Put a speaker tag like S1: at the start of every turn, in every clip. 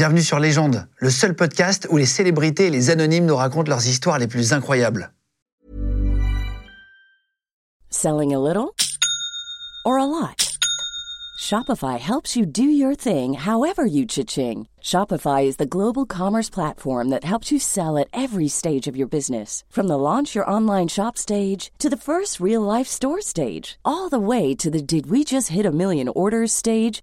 S1: Bienvenue sur Légende, le seul podcast où les célébrités et les anonymes nous racontent leurs histoires les plus incroyables.
S2: Selling a little or a lot? Shopify helps you do your thing however you cha-ching. Shopify is the global commerce platform that helps you sell at every stage of your business. From the launch your online shop stage to the first real life store stage, all the way to the did we just hit a million orders stage.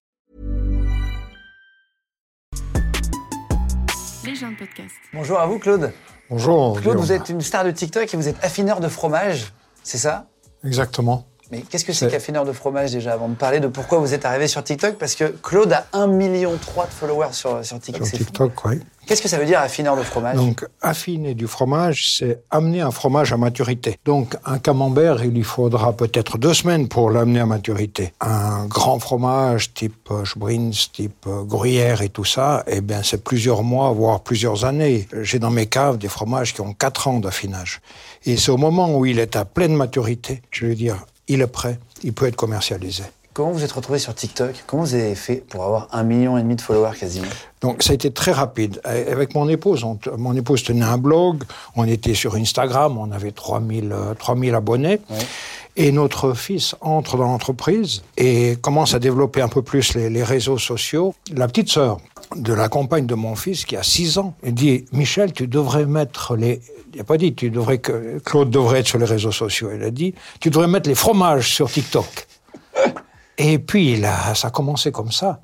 S3: Les gens de podcast.
S1: Bonjour à vous Claude.
S4: Bonjour.
S1: Claude,
S4: Guillaume.
S1: vous êtes une star de TikTok et vous êtes affineur de fromage, c'est ça?
S4: Exactement.
S1: Mais qu'est-ce que c'est qu'affineur de fromage déjà avant de parler de pourquoi vous êtes arrivé sur TikTok? Parce que Claude a 1,3 million de followers sur, sur TikTok.
S4: Sur
S1: fou.
S4: TikTok, oui.
S1: Qu'est-ce que ça veut dire affineur de fromage?
S4: Donc, affiner du fromage, c'est amener un fromage à maturité. Donc, un camembert, il lui faudra peut-être deux semaines pour l'amener à maturité. Un grand fromage type euh, Sbrins, type euh, Gruyère et tout ça, eh bien, c'est plusieurs mois, voire plusieurs années. J'ai dans mes caves des fromages qui ont quatre ans d'affinage. Et c'est au moment où il est à pleine maturité, je veux dire, il est prêt, il peut être commercialisé.
S1: Comment vous êtes retrouvé sur TikTok? Comment vous avez fait pour avoir un million et demi de followers quasiment?
S4: Donc ça a été très rapide. Euh, Avec mon épouse, on mon épouse tenait un blog, on était sur Instagram, on avait 3000, euh, 3000 abonnés. Et notre fils entre dans l'entreprise et commence à développer un peu plus les, les réseaux sociaux. La petite sœur de la compagne de mon fils, qui a 6 ans, elle dit « Michel, tu devrais mettre les... » Il n'a pas dit tu devrais que Claude devrait être sur les réseaux sociaux. Elle a dit « Tu devrais mettre les fromages sur TikTok. » Et puis, là, ça a commencé comme ça.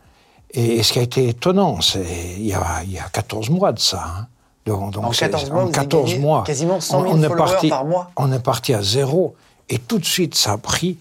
S4: Et, ce qui a été étonnant, c'est il y a, il y a 14 mois de ça. hein. Donc, donc
S1: En
S4: c'est-
S1: 14 mois,
S4: en
S1: vous avez
S4: 14
S1: gagné
S4: mois.
S1: quasiment 100 000
S4: on, on est
S1: followers
S4: parti,
S1: par mois.
S4: On est parti à zéro. Et tout de suite, ça a pris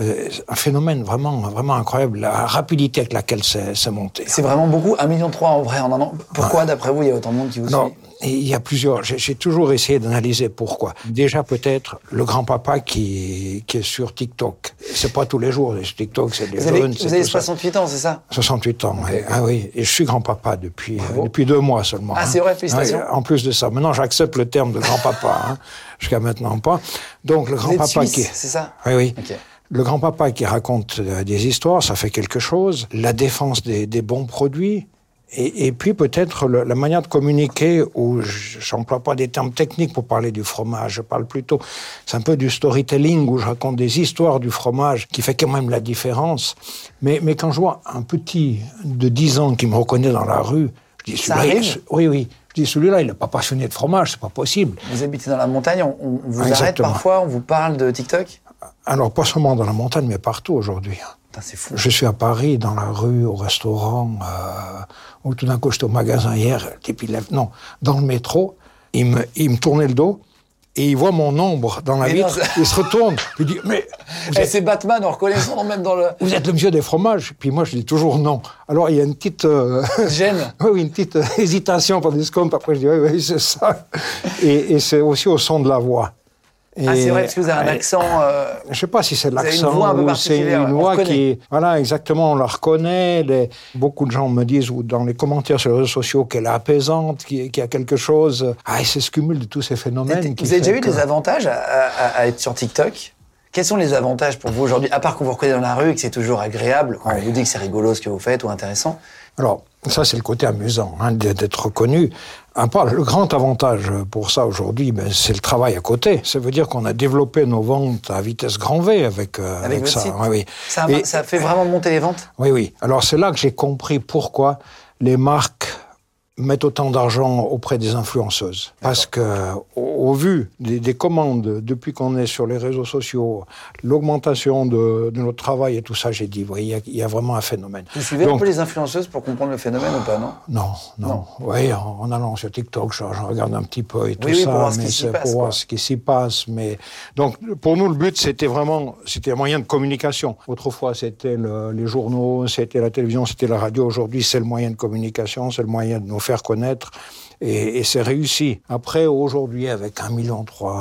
S4: euh, un phénomène vraiment, vraiment incroyable. La rapidité avec laquelle c'est monté.
S1: C'est vraiment beaucoup, 1,3 million en vrai en un an. Pourquoi, d'après vous, il y a autant de monde qui vous
S4: Non,
S1: suit
S4: il y a plusieurs. J'ai toujours essayé d'analyser pourquoi. Déjà, peut-être le grand-papa qui, qui est sur TikTok. C'est pas tous les jours. TikTok, c'est des
S1: Vous avez,
S4: jeunes,
S1: vous avez
S4: tout ça.
S1: 68 ans, c'est ça?
S4: 68 ans, oui. Ah oui, et je suis grand-papa depuis, euh, depuis deux mois seulement.
S1: Ah,
S4: hein.
S1: c'est vrai, félicitations.
S4: Ouais, en plus de ça, maintenant j'accepte le terme de grand-papa, hein. jusqu'à maintenant pas. Donc le grand-papa qui...
S1: c'est ça?
S4: Oui, oui.
S1: Ok.
S4: Le grand-papa qui raconte euh, des histoires, ça fait quelque chose. La défense des, des bons produits. Et, et puis peut-être la manière de communiquer, où je j'emploie pas des termes techniques pour parler du fromage, je parle plutôt, c'est un peu du storytelling, où je raconte des histoires du fromage, qui fait quand même la différence. Mais, mais quand je vois un petit de 10 ans qui me reconnaît dans la rue, je dis, celui-là, oui, oui, je dis, celui-là, il n'est pas passionné de fromage, c'est pas possible.
S1: Vous habitez dans la montagne, on, on vous arrête
S4: Exactement.
S1: parfois, on vous parle de TikTok?
S4: Alors, pas seulement dans la montagne, mais partout aujourd'hui.
S1: Putain, C'est fou.
S4: Je suis à Paris, dans la rue, au restaurant, euh, où tout d'un coup j'étais au magasin hier, le type il lève, non, dans le métro, il me, il me tournait le dos et il voit mon ombre dans la
S1: Mais non,
S4: vitre,
S1: ça-
S4: il se retourne, il dit mais
S1: Eh,
S4: êtes,
S1: c'est Batman, on reconnaît son nom même dans le.
S4: vous êtes le monsieur des fromages Puis moi je dis toujours non. Alors il y a une petite euh,
S1: Gêne.
S4: oui, une petite euh, hésitation pendant des secondes, puis après je dis oui, oui, c'est ça. Et, et c'est aussi au son de la voix.
S1: Ah, c'est
S4: Et-
S1: vrai, parce que vous avez un accent. euh,
S4: je sais pas si c'est
S1: une
S4: l'accent
S1: voix un peu
S4: ou c'est une voix qui, voilà, exactement, on la reconnaît. Les- beaucoup de gens me disent ou dans les commentaires sur les réseaux sociaux qu'elle est apaisante, qu'il y a quelque chose. Ah, et c'est ce cumul de tous ces phénomènes.
S1: vous avez déjà eu
S4: que-
S1: des avantages à, à- à être sur TikTok? Quels sont les avantages pour vous aujourd'hui? À part qu'on vous reconnaît dans la rue et que c'est toujours agréable, quand on vous dit que c'est rigolo ce que vous faites ou intéressant.
S4: Alors, ça, c'est le côté amusant, hein, d'être reconnu. Le grand avantage pour ça aujourd'hui, ben, c'est le travail à côté. Ça veut dire qu'on a développé nos ventes à vitesse grand V avec, euh,
S1: Avec
S4: ça. Oui, oui.
S1: Ça,
S4: Et-
S1: ça fait vraiment monter les ventes?
S4: Oui, oui. Alors c'est là que j'ai compris pourquoi les marques mettent autant d'argent auprès des influenceuses. Parce que, au, au vu des, des commandes, depuis qu'on est sur les réseaux sociaux, l'augmentation de, de notre travail et tout ça, j'ai dit, il y a- il y, a vraiment un phénomène.
S1: Vous suivez un
S4: Donc,
S1: peu les influenceuses pour comprendre le phénomène ou pas, non?
S4: Non, non. Oui, en, en allant sur TikTok, je, je regarde un petit peu et tout
S1: Oui, oui,
S4: ça,
S1: pour voir
S4: mais c'est pour voir ce qui s'y passe. Mais donc, pour nous, le but, c'était vraiment, c'était un moyen de communication. Autrefois, c'était le- les journaux, c'était la télévision, c'était la radio. Aujourd'hui, c'est le moyen de communication, c'est le moyen de nous faire faire connaître. Et, et c'est réussi. Après, aujourd'hui, avec un million trois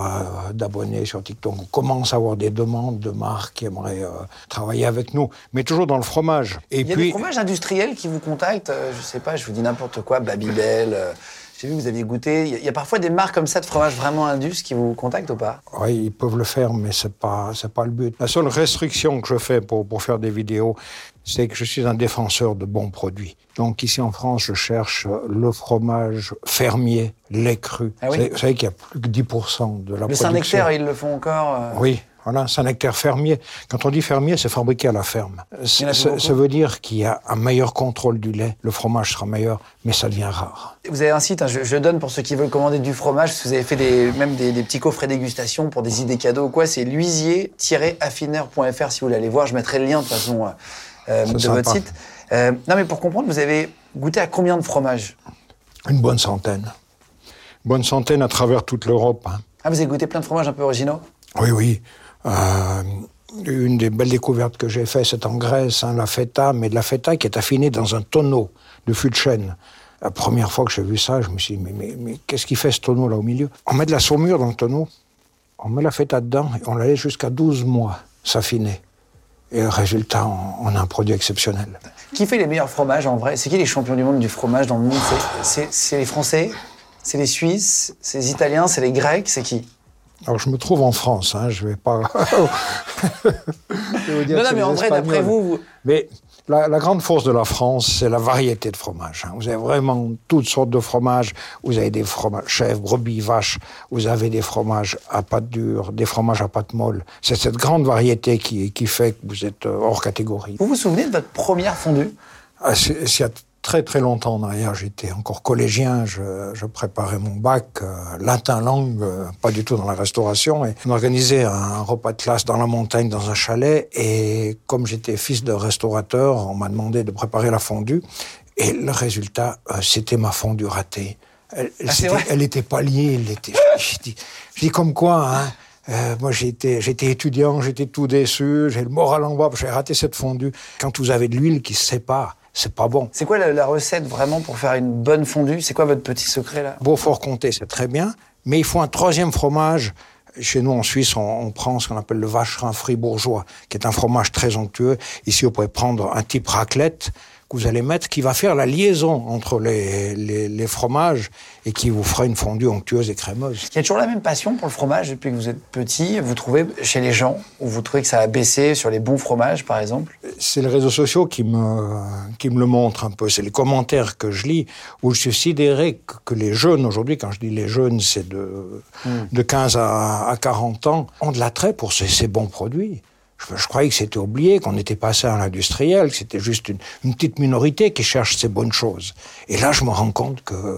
S4: euh, d'abonnés sur TikTok, on commence à avoir des demandes de marques qui aimeraient euh, travailler avec nous, mais toujours dans le fromage. Et
S1: Il y a
S4: puis,
S1: des fromages industriels qui vous contactent, euh, je sais pas, je vous dis n'importe quoi, Babybel. euh, J'ai vu que vous aviez goûté. Il y a- il y, a parfois des marques comme ça de fromage vraiment indus qui vous contactent ou pas?
S4: Oui, ils peuvent le faire, mais c'est pas c'est pas le but. La seule restriction que je fais pour, pour faire des vidéos, c'est que je suis un défenseur de bons produits. Donc ici en France, je cherche le fromage fermier, lait cru.
S1: Ah oui?
S4: Vous savez- qu'il y a plus que 10% de la
S1: Le
S4: production.
S1: Saint-Nectaire, ils le font encore. euh,
S4: Oui, voilà, Saint-Nectaire fermier. Quand on dit fermier, c'est fabriqué à la ferme. Ça, veut dire qu'il y a un meilleur contrôle du lait, le fromage sera meilleur, mais ça devient rare.
S1: Vous avez un site, hein, je, je donne pour ceux qui veulent commander du fromage, vous avez fait des, même des, des petits coffrets dégustation pour des idées cadeaux ou quoi. C'est luisier-affineur.fr si vous voulez aller voir. Je mettrai le lien de toute façon euh, euh,
S4: C'est
S1: de
S4: sympa.
S1: votre site. Euh, non, mais pour comprendre, vous avez goûté à combien de fromages?
S4: Une bonne centaine. Bonne centaine à travers toute l'Europe. hein.
S1: Ah, vous avez goûté plein de fromages un peu originaux?
S4: Oui, oui. Euh, une des belles découvertes que j'ai faites, c'est en Grèce, hein, la feta, mais de la feta qui est affinée dans un tonneau de fût de chêne. La première fois que j'ai vu ça, je me suis dit, mais, mais, qu'est-ce qu'il fait ce tonneau là au milieu? On met de la saumure dans le tonneau, on met la feta dedans et on la laisse jusqu'à 12 mois s'affiner. Et résultat, on, a un produit exceptionnel.
S1: Qui fait les meilleurs fromages en vrai? C'est qui les champions du monde du fromage dans le monde? C'est les Français? C'est les Suisses? C'est les Italiens? C'est les Grecs? C'est qui?
S4: Alors je me trouve en France, hein, je vais pas. Je vais vous dire
S1: Non, non, mais en vrai, d'après vous, vous-
S4: Mais la, la grande force de la France, c'est la variété de fromages. hein. Vous avez vraiment toutes sortes de fromages. Vous avez des fromages chèvres, brebis, vaches. Vous avez des fromages à pâte dure, des fromages à pâte molle. C'est cette grande variété qui, qui fait que vous êtes euh, hors catégorie.
S1: vous vous souvenez de votre première fondue?
S4: Ah, c'est- c'est très très longtemps en arrière, j'étais encore collégien, je, je préparais mon bac, euh, latin langue, euh, pas du tout dans la restauration. Et on organisait un repas de classe dans la montagne, dans un chalet. Et comme j'étais fils de restaurateur, on m'a demandé de préparer la fondue. Et le résultat, euh, c'était ma fondue ratée. Elle,
S1: Ah,
S4: elle était pas liée, elle était. Je dis, je dis comme quoi, hein. euh, moi, j'étais, j'étais étudiant, j'étais tout déçu, j'ai le moral en bas, j'ai raté cette fondue. Quand vous avez de l'huile qui se sépare, c'est pas bon.
S1: C'est quoi la, la recette vraiment pour faire une bonne fondue? C'est quoi votre petit secret là?
S4: Beaufort-Comté, c'est très bien, mais il faut un troisième fromage. Chez nous, en Suisse, on, on prend ce qu'on appelle le vacherin fribourgeois, qui est un fromage très onctueux. Ici, vous pouvez prendre un type raclette que vous allez mettre, qui va faire la liaison entre les, les, les fromages et qui vous fera une fondue onctueuse et crémeuse.
S1: Il y a toujours la même passion pour le fromage depuis que vous êtes petit. Vous trouvez chez les gens ou vous trouvez que ça a baissé sur les bons fromages par exemple?
S4: C'est les réseaux sociaux qui me, qui me le montrent un peu. C'est les commentaires que je lis où je suis sidéré que, les jeunes, aujourd'hui, quand je dis les jeunes, c'est de, de 15 à, à 40 ans, ont de l'attrait pour ces, ces bons produits. Je, je croyais que c'était oublié, qu'on était passé à l'industriel, que c'était juste une, une petite minorité qui cherche ces bonnes choses. Et là, je me rends compte que,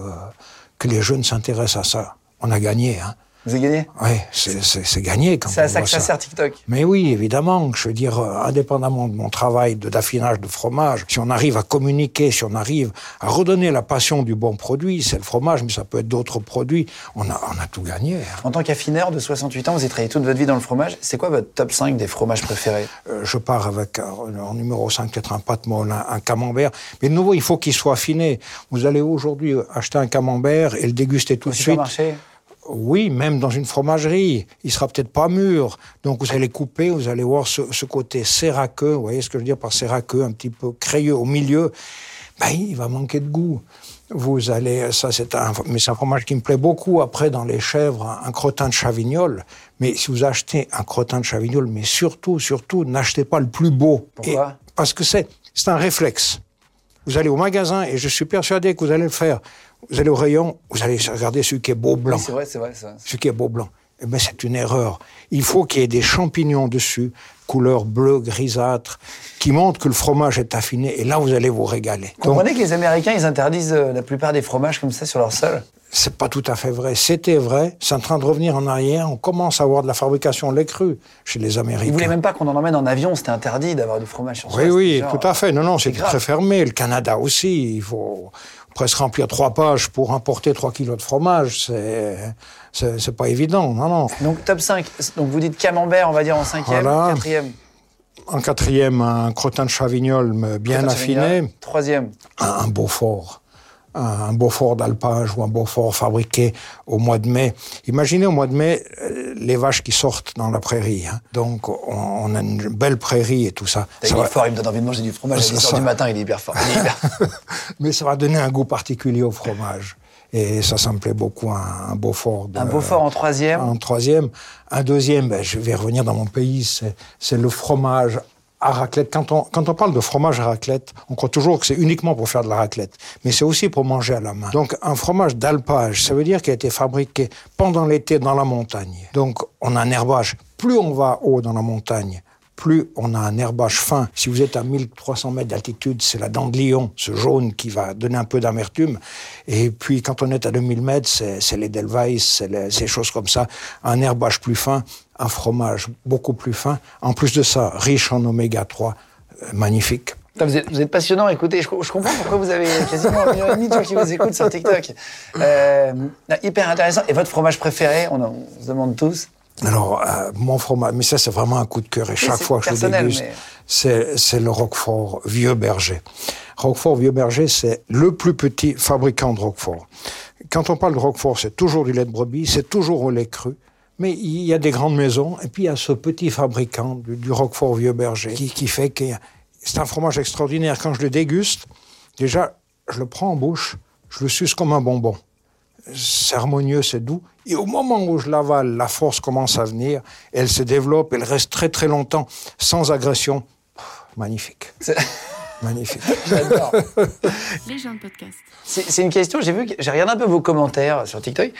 S4: que les jeunes s'intéressent à ça. On a gagné, hein.
S1: Vous avez gagné
S4: Oui, c'est gagné quand
S1: C'est à ça que ça sert TikTok.
S4: mais oui, évidemment, je veux dire, euh, indépendamment de mon travail de d'affinage de fromage, si on arrive à communiquer, si on arrive à redonner la passion du bon produit, c'est le fromage, mais ça peut être d'autres produits, on a, on a tout gagné. hein.
S1: En tant qu'affineur de 68 ans, vous avez travaillé toute votre vie dans le fromage. C'est quoi votre top 5 des fromages préférés?
S4: Euh, je pars avec un, en numéro 5, peut-être un pâte molle, un, un camembert, mais de nouveau, il faut qu'il soit affiné. Vous allez aujourd'hui acheter un camembert et le déguster tout
S1: Au
S4: de suite.
S1: supermarché?
S4: Oui, même dans une fromagerie. Il sera peut-être pas mûr. Donc vous allez couper, vous allez voir ce, ce côté séraqueux. Vous voyez ce que je veux dire par séraqueux, un petit peu crayeux au milieu? Ben, il va manquer de goût. Vous allez, ça c'est un, mais c'est un fromage qui me plaît beaucoup. Après, dans les chèvres, un, un crottin de chavignol. Mais si vous achetez un crottin de chavignol, mais surtout, surtout, n'achetez pas le plus beau.
S1: Pourquoi?
S4: Et- Parce que c'est, c'est un réflexe. Vous allez au magasin et je suis persuadé que vous allez le faire. Vous allez au rayon, vous allez regarder celui qui est beau blanc
S1: Oui, c'est vrai, c'est vrai. vrai.
S4: ce qui est beau blanc. Eh ben, c'est une erreur. Il faut qu'il y ait des champignons dessus, couleur bleu, grisâtre, qui montrent que le fromage est affiné. Et là, vous allez vous régaler.
S1: Vous
S4: Donc,
S1: comprenez que les Américains, ils interdisent euh, la plupart des fromages comme ça sur leur sol?
S4: C'est pas tout à fait vrai. C'était vrai. C'est en train de revenir en arrière. On commence à avoir de la fabrication lait cru chez les Américains.
S1: Ils voulaient même pas qu'on en emmène en avion. C'était interdit d'avoir du fromage sur
S4: Oui,
S1: soi.
S4: oui,
S1: genre-
S4: tout à fait. Non, non, c'est très fermé. Le Canada aussi. Il faut presque remplir trois pages pour importer trois kilos de fromage. C'est, c'est, c'est pas évident. Non, non.
S1: Donc top 5. Donc vous dites camembert, on va dire en cinquième,
S4: Voilà.
S1: quatrième.
S4: En quatrième, un crottin de chavignol bien
S1: Crottin
S4: affiné.
S1: Troisième.
S4: un, un Beaufort. Un Beaufort d'alpage ou un Beaufort fabriqué au mois de mai. Imaginez au mois de mai euh, les vaches qui sortent dans la prairie. Hein. Donc on, a une belle prairie et tout ça.
S1: ça il est fort, il me donne envie de manger du fromage à 10 du matin, il est hyper fort.
S4: Mais ça va donner un goût particulier au fromage. Et ça, ça me plaît beaucoup, un, Beaufort.
S1: un Beaufort en troisième?
S4: En troisième. Un deuxième, ben, je vais revenir dans mon pays, c'est le fromage à raclette. Quand on, quand on parle de fromage à raclette, on croit toujours que c'est uniquement pour faire de la raclette. Mais c'est aussi pour manger à la main. Donc, un fromage d'alpage, ça veut dire qu'il a été fabriqué pendant l'été dans la montagne. Donc, on a un herbage. Plus on va haut dans la montagne, plus on a un herbage fin. Si vous êtes à 1300 mètres d'altitude, c'est la dent de lion, ce jaune qui va donner un peu d'amertume. Et puis quand on est à 2000 mètres, c'est les Delweiss, c'est ces choses comme ça. Un herbage plus fin, un fromage beaucoup plus fin. En plus de ça, riche en oméga 3, euh, magnifique.
S1: Vous êtes, passionnant, écoutez, je, comprends pourquoi vous avez quasiment un million et demi de gens qui vous écoutent sur TikTok. Euh, hyper intéressant. Et votre fromage préféré, on, on se demande tous
S4: alors, euh, mon fromage, mais ça c'est vraiment un coup de cœur et chaque fois que je le déguste, c'est le Roquefort Vieux Berger. Roquefort Vieux Berger, c'est le plus petit fabricant de Roquefort. Quand on parle de Roquefort, c'est toujours du lait de brebis, c'est toujours au lait cru. Mais il y a des grandes maisons, et puis il y a ce petit fabricant du, Roquefort Vieux Berger qui, qui fait que c'est un fromage extraordinaire. Quand je le déguste, déjà, je le prends en bouche, je le suce comme un bonbon. C'est harmonieux, c'est doux. Et au moment où je l'avale, la force commence à venir, elle se développe, elle reste très très longtemps sans agression. magnifique. Magnifique.
S1: J'adore. Les gens de podcast. C'est une question, j'ai vu, j'ai regardé un peu vos commentaires sur TikTok.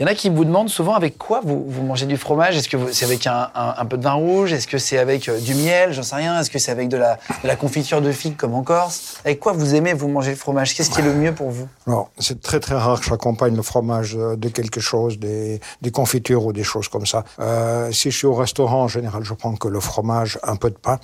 S1: Il y en a qui vous demandent souvent avec quoi vous, vous mangez du fromage. Est-ce que c'est avec un, un, peu de vin rouge? Est-ce que c'est avec euh, du miel? J'en sais rien. Est-ce que c'est avec de la, de la, confiture de figue comme en Corse? Avec quoi vous aimez vous manger le fromage? Qu'est-ce qui est le mieux pour vous?
S4: Alors, c'est très très rare que j'accompagne le fromage euh, de quelque chose, des, des confitures ou des choses comme ça. Euh, si je suis au restaurant, en général, je prends que le fromage, un peu de pain.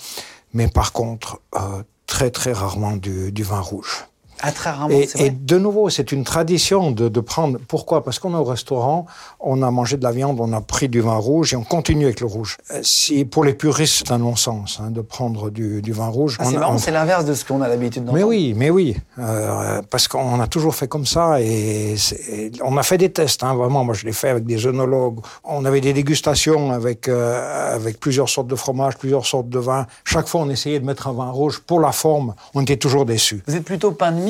S4: Mais par contre, euh, très très rarement du, du vin rouge.
S1: Ah, très rarement,
S4: et, et, de nouveau, c'est une tradition de, de prendre. Pourquoi? Parce qu'on est au restaurant, on a mangé de la viande, on a pris du vin rouge et on continue avec le rouge. Euh, si pour les puristes, c'est un non-sens hein, de prendre du, du, vin rouge.
S1: Ah, c'est l'inverse de ce qu'on a l'habitude d'entendre.
S4: Mais oui, mais oui, euh, parce qu'on a toujours fait comme ça et, on a fait des tests. Hein, vraiment, moi je l'ai fait avec des œnologues. On avait des dégustations avec euh, avec plusieurs sortes de fromages, plusieurs sortes de vins. Chaque fois, on essayait de mettre un vin rouge pour la forme. On était toujours déçus.
S1: Vous êtes plutôt pain de mie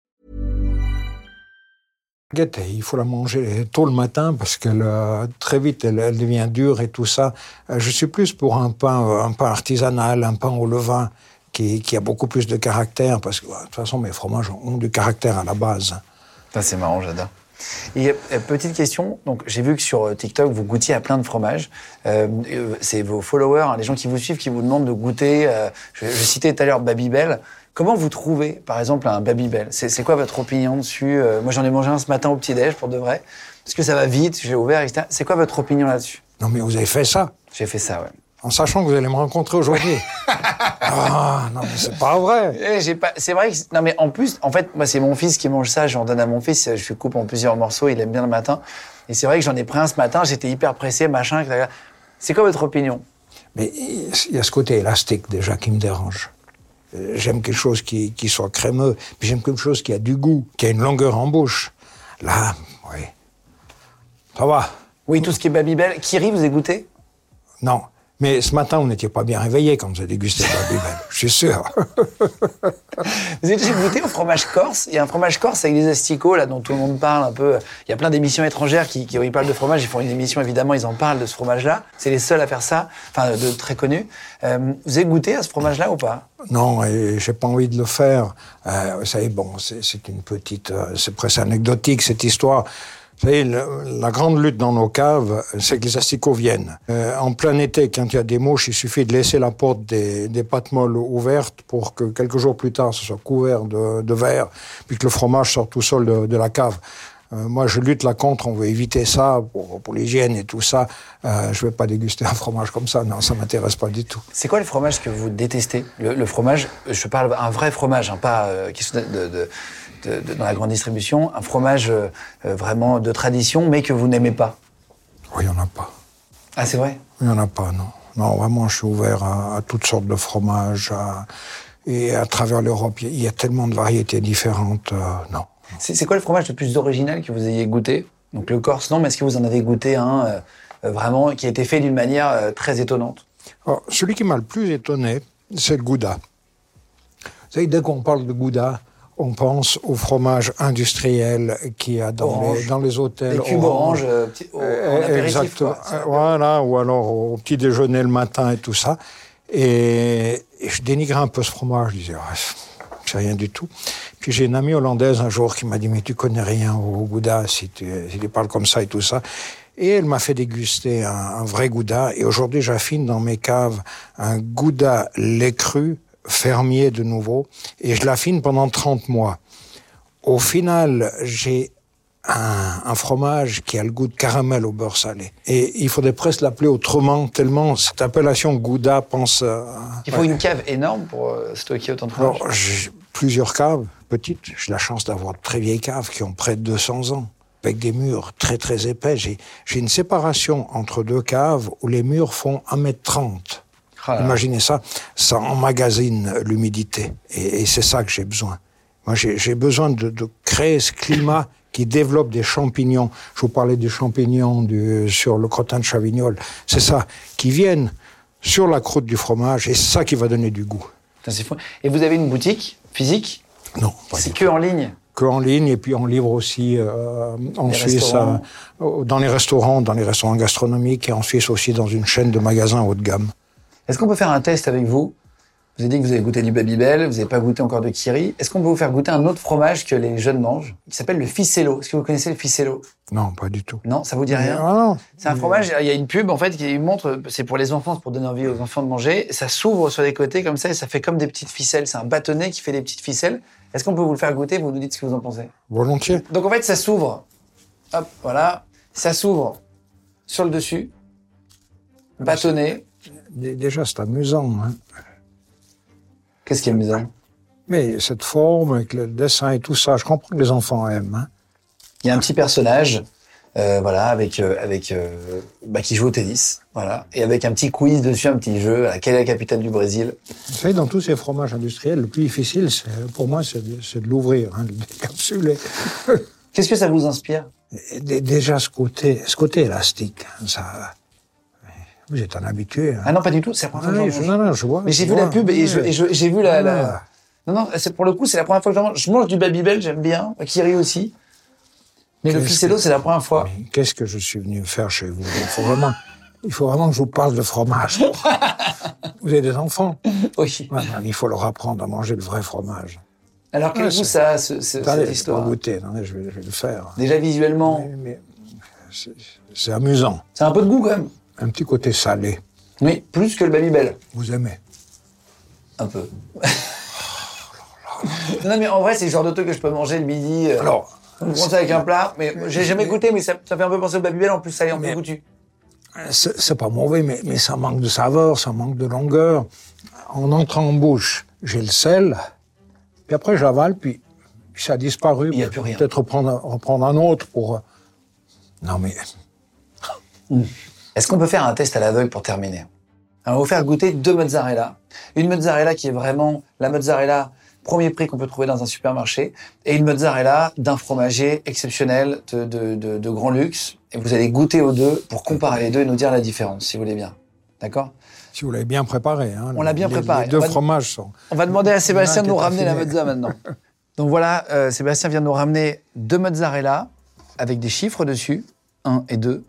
S4: Il faut la manger tôt le matin parce que très vite elle, devient dure et tout ça. Euh, je suis plus pour un pain, un pain artisanal, un pain au levain qui, qui a beaucoup plus de caractère parce que de toute façon mes fromages ont du caractère à la base.
S1: C'est marrant, j'adore. Euh, petite question, donc j'ai vu que sur euh, TikTok vous goûtiez à plein de fromages. Euh, c'est vos followers, hein, les gens qui vous suivent, qui vous demandent de goûter. Euh, je, je, citais tout à l'heure Babybel. Comment vous trouvez, par exemple, un Babybel C'est quoi votre opinion dessus euh, Moi, j'en ai mangé un ce matin au petit-déj, pour de vrai. Parce que ça va vite, j'ai ouvert, etc. C'est quoi votre opinion là-dessus?
S4: Non, mais vous avez fait ça
S1: J'ai fait ça, ouais.
S4: En sachant que vous allez me rencontrer aujourd'hui. ah, non, mais c'est pas vrai.
S1: Eh, pas... C'est vrai que. Non, mais en plus, en fait, moi, c'est mon fils qui mange ça. J'en donne à mon fils. Je lui coupe en plusieurs morceaux. Il aime bien le matin. Et c'est vrai que j'en ai pris un ce matin. J'étais hyper pressé, machin. C'est quoi votre opinion?
S4: Mais il y a ce côté élastique, déjà, qui me dérange. Euh, j'aime quelque chose qui, qui soit crémeux. Puis j'aime quelque chose qui a du goût, qui a une longueur en bouche. Là, oui. Ça va.
S1: Oui, tout ce qui est Babybel. Kiri, vous avez goûté
S4: Non. Mais ce matin, vous n'étiez pas bien réveillé quand vous avez dégusté la Babybel, je suis sûr.
S1: vous avez déjà goûté au fromage corse Il y a un fromage corse avec des asticots, là, dont tout le monde parle un peu. Il y a plein d'émissions étrangères qui, qui ils parlent de fromage. Ils font une émission, évidemment, ils en parlent de ce fromage-là. C'est les seuls à faire ça, enfin, de très connus. Euh, vous avez goûté à ce fromage-là ou pas?
S4: Non, et j'ai pas envie de le faire. Euh, vous savez, bon, c'est une petite, euh, c'est presque anecdotique cette histoire. Savez, la grande lutte dans nos caves, c'est que les asticots viennent. Euh, en plein été, quand il y a des mouches, il suffit de laisser la porte des, des pâtes molles ouvertes pour que quelques jours plus tard, ce soit couvert de, de verre, puis que le fromage sorte tout seul de, de la cave. Euh, moi, je lutte là contre, on veut éviter ça pour, pour l'hygiène et tout ça. Euh, je ne vais pas déguster un fromage comme ça, non, ça m'intéresse pas du tout.
S1: C'est quoi le fromage que vous détestez? Le, le, fromage, je parle un vrai fromage, hein, pas euh, de, de de, de, dans la grande distribution, un fromage euh, vraiment de tradition, mais que vous n'aimez pas
S4: Oui, il n'y en a pas.
S1: Ah, c'est vrai?
S4: Il n'y en a pas, non. Non, vraiment, je suis ouvert à, à toutes sortes de fromages. À, et à travers l'Europe, il y a tellement de variétés différentes. Euh, non.
S1: C'est quoi le fromage le plus original que vous ayez goûté? Donc le Corse, non, mais est-ce que vous en avez goûté un euh, vraiment qui a été fait d'une manière euh, très étonnante?
S4: Alors, Celui qui m'a le plus étonné, c'est le Gouda. Vous savez, dès qu'on parle de Gouda, on pense au fromage industriel qu'il y a dans, les, dans les hôtels.
S1: Les cubes orange, euh, petit, au, en
S4: Exactement. Voilà, ou alors au petit déjeuner le matin et tout ça. Et, et je dénigrais un peu ce fromage. Je disais, ah, c'est rien du tout. Puis j'ai une amie hollandaise un jour qui m'a dit, mais tu connais rien au Gouda si tu, si tu parles comme ça et tout ça. Et elle m'a fait déguster un, un vrai Gouda. Et aujourd'hui, j'affine dans mes caves un Gouda lait cru fermier de nouveau, et je l'affine pendant 30 mois. Au final, j'ai un, un, fromage qui a le goût de caramel au beurre salé. Et il faudrait presque l'appeler autrement, tellement cette appellation Gouda pense... Euh,
S1: il faut ouais. une cave énorme pour euh, stocker autant de fromage
S4: Alors, plusieurs caves petites. J'ai la chance d'avoir de très vieilles caves qui ont près de 200 ans avec des murs très très épais. J'ai une séparation entre deux caves où les murs font 1m30. Ah Imaginez ça, ça emmagasine l'humidité. Et, et c'est ça que j'ai besoin. Moi, j'ai besoin de, de, créer ce climat qui développe des champignons. Je vous parlais des champignons du, sur le crottin de Chavignol. C'est ça, qui viennent sur la croûte du fromage et c'est ça qui va donner du goût.
S1: C'est fou. Et vous avez une boutique physique?
S4: Non.
S1: C'est que en ligne?
S4: Que en ligne et puis on livre aussi euh, en les Suisse euh, dans les restaurants, dans les restaurants gastronomiques et en Suisse aussi dans une chaîne de magasins haut de gamme.
S1: Est-ce qu'on peut faire un test avec vous? Vous avez dit que vous avez goûté du Babybel, vous n'avez pas goûté encore de Kiri. Est-ce qu'on peut vous faire goûter un autre fromage que les jeunes mangent, qui s'appelle le ficello? Est-ce que vous connaissez le ficello?
S4: Non, pas du tout.
S1: Non, ça vous dit rien?
S4: Ah,
S1: C'est un fromage, il y a une pub en fait qui montre, c'est pour les enfants, c'est pour donner envie aux enfants de manger. Ça s'ouvre sur les côtés comme ça et ça fait comme des petites ficelles. C'est un bâtonnet qui fait des petites ficelles. Est-ce qu'on peut vous le faire goûter? Vous nous dites ce que vous en pensez.
S4: Volontiers.
S1: Donc en fait, ça s'ouvre. Hop, voilà. Ça s'ouvre sur le dessus. Bâtonnet.
S4: Déjà, c'est amusant. Hein.
S1: Qu'est-ce qui est amusant?
S4: Mais cette forme, avec le dessin et tout ça, je comprends que les enfants aiment. Hein.
S1: Il y a un petit personnage, euh, voilà, avec, euh, avec, euh, bah, qui joue au tennis, voilà, et avec un petit quiz dessus, un petit jeu. Voilà, quelle est la capitale du Brésil?
S4: Vous savez, dans tous ces fromages industriels, le plus difficile, pour moi, c'est de, de l'ouvrir, hein, de le décapsuler.
S1: Qu'est-ce que ça vous inspire?
S4: Déjà, ce côté, ce côté élastique, hein, ça. Vous êtes un habitué. Hein.
S1: Ah non, pas du tout. C'est la première
S4: ah,
S1: fois que
S4: je, Non, non, je vois.
S1: Mais j'ai vu
S4: vois,
S1: la pub et
S4: ouais.
S1: j'ai vu la,
S4: ah.
S1: la... Non, non, c'est pour le coup, c'est la première fois que je mange. Je mange du Babybel, j'aime bien. Kiri aussi. Mais le ficello, c'est la première fois.
S4: Qu'est-ce que je suis venu faire chez vous? Il faut vraiment, il faut vraiment que je vous parle de fromage. vous avez des enfants
S1: Oui.
S4: Ouais, il faut leur apprendre à manger le vrai fromage.
S1: Alors quel
S4: Ouais,
S1: goût ça, a, ce, ce,
S4: Attendez,
S1: cette
S4: je peux pas
S1: histoire
S4: goûter. Attendez, je, vais, je vais le faire.
S1: Déjà visuellement,
S4: Mais, mais c'est amusant.
S1: c'est un peu de goût quand même.
S4: Un petit côté salé.
S1: Oui, plus que le Babybel.
S4: Vous aimez
S1: Un peu. non, mais en vrai, c'est le genre de truc que je peux manger le midi. euh,
S4: Alors,
S1: on ça avec un plat, mais j'ai jamais
S4: mais-
S1: goûté, mais ça, ça fait un peu penser au Babybel, en plus salé, en plus
S4: Mais-
S1: goûtu.
S4: c'est pas mauvais, mais, mais ça manque de saveur, ça manque de longueur. En entrant en bouche, j'ai le sel, puis après j'avale, puis, puis ça a disparu.
S1: Il y a plus rien.
S4: Peut-être reprendre, reprendre un autre pour. euh, Non mais
S1: Est-ce qu'on peut faire un test à l'aveugle pour terminer? On va vous faire goûter deux mozzarella. Une mozzarella qui est vraiment la mozzarella premier prix qu'on peut trouver dans un supermarché, et une mozzarella d'un fromager exceptionnel de, de, de, de grand luxe. Et vous allez goûter aux deux pour comparer les deux et nous dire la différence, si vous voulez bien. D'accord?
S4: Si vous l'avez bien préparé. Hein,
S1: On l'a bien
S4: les-
S1: préparé.
S4: Les deux
S1: On
S4: fromages sont.
S1: On va demander à Sébastien de nous ramener la mozza maintenant. Donc voilà, euh, Sébastien vient de nous ramener deux mozzarella avec des chiffres dessus, 1 et 2.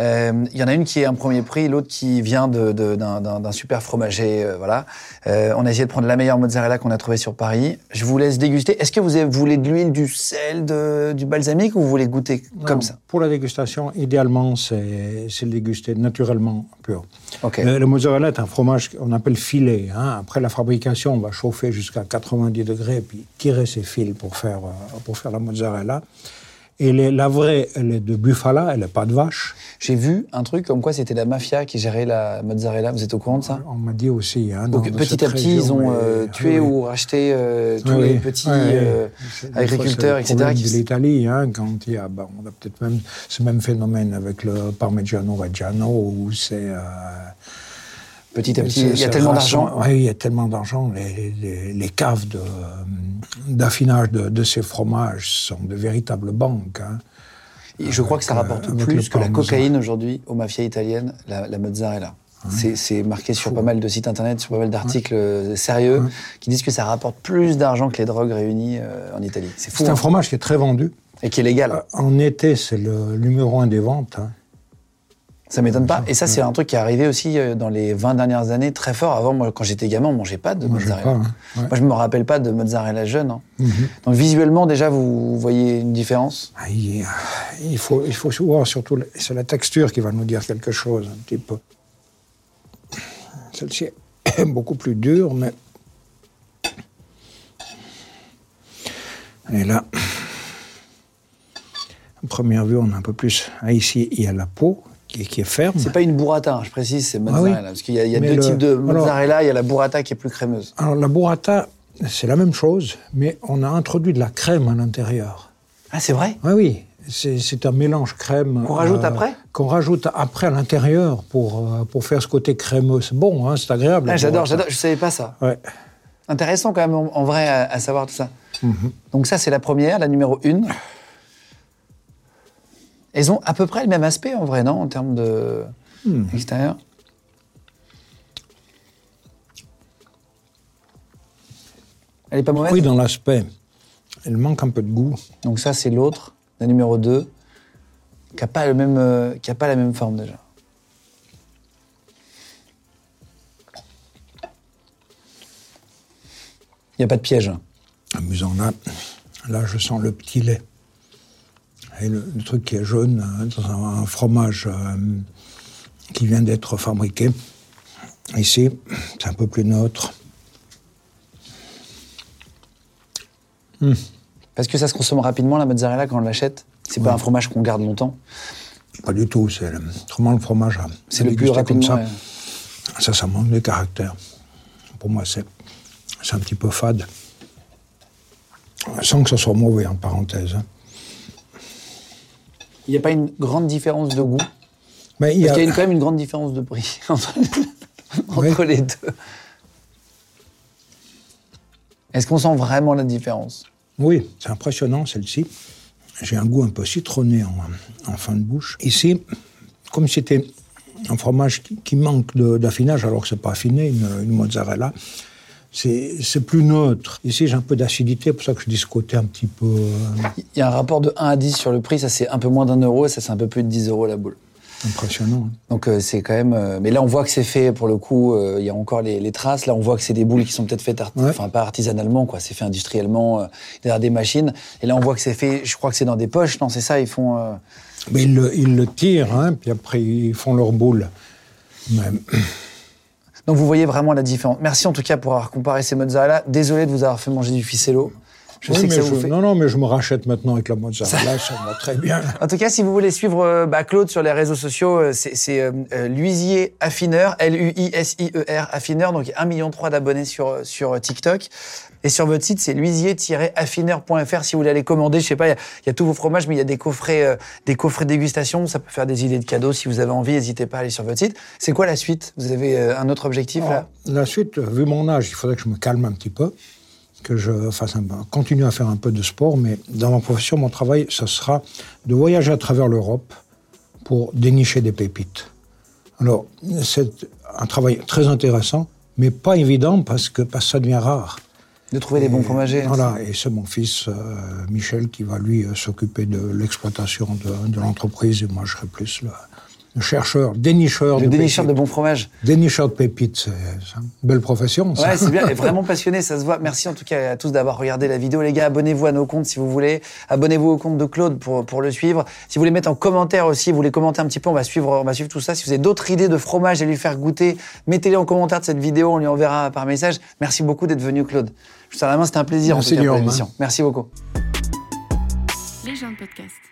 S1: Euh, Il y en a une qui est un premier prix, l'autre qui vient de- de- d'un super fromager. euh, voilà. Euh, on a essayé de prendre la meilleure mozzarella qu'on a trouvée sur Paris. Je vous laisse déguster. Est-ce que vous voulez de l'huile, du sel, de- du balsamique ou vous voulez goûter comme ça?
S4: Pour la dégustation, idéalement, c'est le déguster naturellement pur.
S1: Ok.
S4: Le, le mozzarella est un fromage qu'on appelle filet. hein. Après la fabrication, on va chauffer jusqu'à 90 degrés et puis tirer ces fils pour faire, pour faire la mozzarella. Et les- la vraie, elle est de Buffala, elle n'est pas de vache.
S1: J'ai vu un truc comme quoi c'était la mafia qui gérait la mozzarella. Vous êtes au courant de ça?
S4: On m'a dit aussi. Hein,
S1: Donc, petit à petit, ils ont euh, tué
S4: oui.
S1: ou racheté euh, tous
S4: Oui,
S1: les
S4: oui.
S1: petits
S4: ouais.
S1: euh, agriculteurs, etc. qui
S4: l'Italie, hein, quand il y a, bon, on a peut-être même ce même phénomène avec le Parmigiano Reggiano, où c'est...
S1: Petit à petit, il y a tellement d'argent.
S4: Oui, il y a tellement d'argent. Les, les- les caves d'affinage de, de ces fromages sont de véritables banques. hein.
S1: Et je crois que ça rapporte
S4: euh, avec
S1: plus que la cocaïne aujourd'hui aux mafias italiennes, la, la mozzarella. C'est, c'est marqué sur pas mal de sites internet, sur pas mal d'articles sérieux, qui disent que ça rapporte plus d'argent que les drogues réunies euh, en Italie. C'est fou.
S4: C'est un
S1: hein.
S4: fromage qui est très vendu.
S1: Et qui est légal.
S4: Euh, En été, c'est le numéro un des ventes. hein.
S1: Ça m'étonne pas. Et ça, c'est un truc qui est arrivé aussi euh, dans les 20 dernières années très fort. Avant, moi, quand j'étais gamin, on mangeait pas de mozzarella.
S4: pas, hein. Ouais.
S1: Moi, je me rappelle pas de mozzarella jeune. hein.
S4: Mhm.
S1: Donc, visuellement, déjà, vous voyez une différence?
S4: Ah, Il, faut, il faut voir surtout, c'est la texture qui va nous dire quelque chose un petit peu. Celle-ci est beaucoup plus dure, mais. Et là, à première vue, on a un peu plus. Ah, ici, il y a la peau qui, est- qui est ferme.
S1: C'est pas une burrata, je précise, c'est mozzarella.
S4: oui.
S1: Parce qu'il y a, il y a deux
S4: le-
S1: types de
S4: alors-
S1: mozzarella. Il y a la burrata qui est plus crémeuse.
S4: Alors, la burrata, c'est la même chose, mais on a introduit de la crème à l'intérieur.
S1: Ah, c'est vrai?
S4: Oui, oui. C'est un mélange crème. euh,
S1: Qu'on rajoute après?
S4: Qu'on rajoute après à l'intérieur pour, euh, pour faire ce côté crémeux. C'est bon, hein, c'est agréable.
S1: Ah, J'adore, j'adore. Je savais pas ça.
S4: Ouais.
S1: Intéressant quand même, en, en vrai, à, à savoir tout ça.
S4: Mhm.
S1: Donc ça, c'est la première, la numéro une. Elles ont à peu près le même aspect, en vrai, non En termes de
S4: Hmm.
S1: extérieur? Elle est pas mauvaise?
S4: Oui, dans l'aspect. Elle manque un peu de goût.
S1: Donc ça, c'est l'autre, la numéro 2, qui n'a pas, le même, euh, qui a pas la même forme déjà. Il n'y a pas de piège. hein.
S4: Amusant. Là, là, je sens le petit lait. Et le, le truc qui est jaune, hein, dans un, un fromage euh, qui vient d'être fabriqué. Ici, c'est un peu plus neutre.
S1: Parce que ça se consomme rapidement, la mozzarella, quand on l'achète? C'est pas un fromage qu'on garde longtemps?
S4: Pas du tout. C'est autrement le fromage. à-
S1: C'est le plus
S4: déguster comme ça.
S1: ouais.
S4: Ça, ça manque de caractère. Pour moi, c'est un petit peu fade. Sans que ce soit mauvais, en parenthèse. hein.
S1: Il n'y a pas une grande différence de goût
S4: Mais il y
S1: Parce
S4: a,
S1: qu'il y a une- quand même une grande différence de prix entre, les deux. Est-ce qu'on sent vraiment la différence?
S4: Oui, c'est impressionnant, celle-ci. J'ai un goût un peu citronné en, en fin de bouche. Ici, comme c'était un fromage qui, qui manque d'affinage, alors que c'est pas affiné, une, une mozzarella, c'est c'est plus neutre. Ici, j'ai un peu d'acidité, pour ça que je dis ce côté un petit peu... euh,
S1: Il y a un rapport de 1 à 10 sur le prix, ça c'est un peu moins d'un euro et ça c'est un peu plus de 10 euros la boule.
S4: impressionnant. hein.
S1: Donc euh, c'est quand même. euh, mais là on voit que c'est fait pour le coup. euh, Il y a encore les, les traces. Là on voit que c'est des boules qui sont peut-être faites, art-
S4: Ouais.
S1: enfin pas artisanalement quoi. C'est fait industriellement derrière des machines. Et là on voit que c'est fait. Je crois que c'est dans des poches. Non c'est ça. Ils font.
S4: Mais ils le, ils le tirent, hein, puis après, ils font leur boule. Mais,
S1: Donc vous voyez vraiment la différence. Merci en tout cas pour avoir comparé ces mozzarella. Désolé de vous avoir fait manger du ficello. Je
S4: Oui,
S1: sais que
S4: mais
S1: ça
S4: je-
S1: vous fait.
S4: Non, non, mais je me rachète maintenant avec la mozzarella, ça, va très bien.
S1: En tout cas, si vous voulez suivre euh, bah, Claude sur les réseaux sociaux, euh, c'est euh, Luisier Affineur, L-U-I-S-I-E-R Affineur, donc 1,3 million d'abonnés sur, sur TikTok. Et sur votre site, c'est luisier-affineur.fr si vous voulez aller commander. Je sais pas, il y a- il y, a tous vos fromages, mais il y a des coffrets, euh, des coffrets dégustation. Ça peut faire des idées de cadeaux. Si vous avez envie, n'hésitez pas à aller sur votre site. C'est quoi la suite? Vous avez euh, un autre objectif là?
S4: La suite, vu mon âge, il faudrait que je me calme un petit peu, que je fasse un, continue à faire un peu de sport, mais dans ma profession, mon travail, ce sera de voyager à travers l'Europe pour dénicher des pépites. Alors, c'est un travail très intéressant, mais pas évident parce que, parce que ça devient rare.
S1: De trouver des bons fromagers.
S4: Voilà, et c'est mon fils euh, Michel qui va lui euh, s'occuper de l'exploitation de, de l'entreprise et moi je serai plus le chercheur, dénicheur
S1: Le
S4: de
S1: dénicheur de
S4: pépites.
S1: bons fromages.
S4: Dénicheur de pépites, c'est une belle profession. Ça.
S1: Ouais, c'est bien. Et vraiment passionné, ça se voit. Merci en tout cas à tous d'avoir regardé la vidéo. Les gars, abonnez-vous à nos comptes si vous voulez. Abonnez-vous au compte de Claude pour, pour le suivre. Si vous voulez mettre en commentaire aussi, vous voulez commenter un petit peu, on va suivre, on va suivre tout ça. Si vous avez d'autres idées de fromage à lui faire goûter, mettez-les en commentaire de cette vidéo, on lui enverra par message. Merci beaucoup d'être venu, Claude. Je vous serre la main, c'était un plaisir
S4: Merci,
S1: en tout cas pour l'émission. Merci beaucoup.
S3: Les gens de podcast.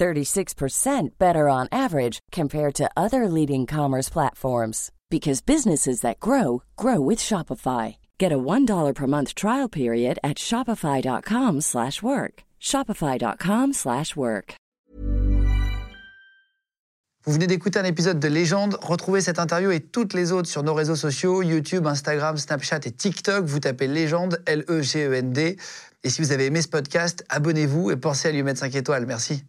S2: 36% better on average compared to other leading commerce platforms because businesses that grow grow with Shopify. Get a $1 per month trial period at shopify.com/work. shopify.com/work.
S1: Vous venez d'écouter un épisode de Légende. Retrouvez cette interview et toutes les autres sur nos réseaux sociaux, YouTube, Instagram, Snapchat et TikTok. Vous tapez Légende, L-E-G-E-N-D. Et si vous avez aimé ce podcast, abonnez-vous et pensez à lui mettre 5 étoiles. Merci.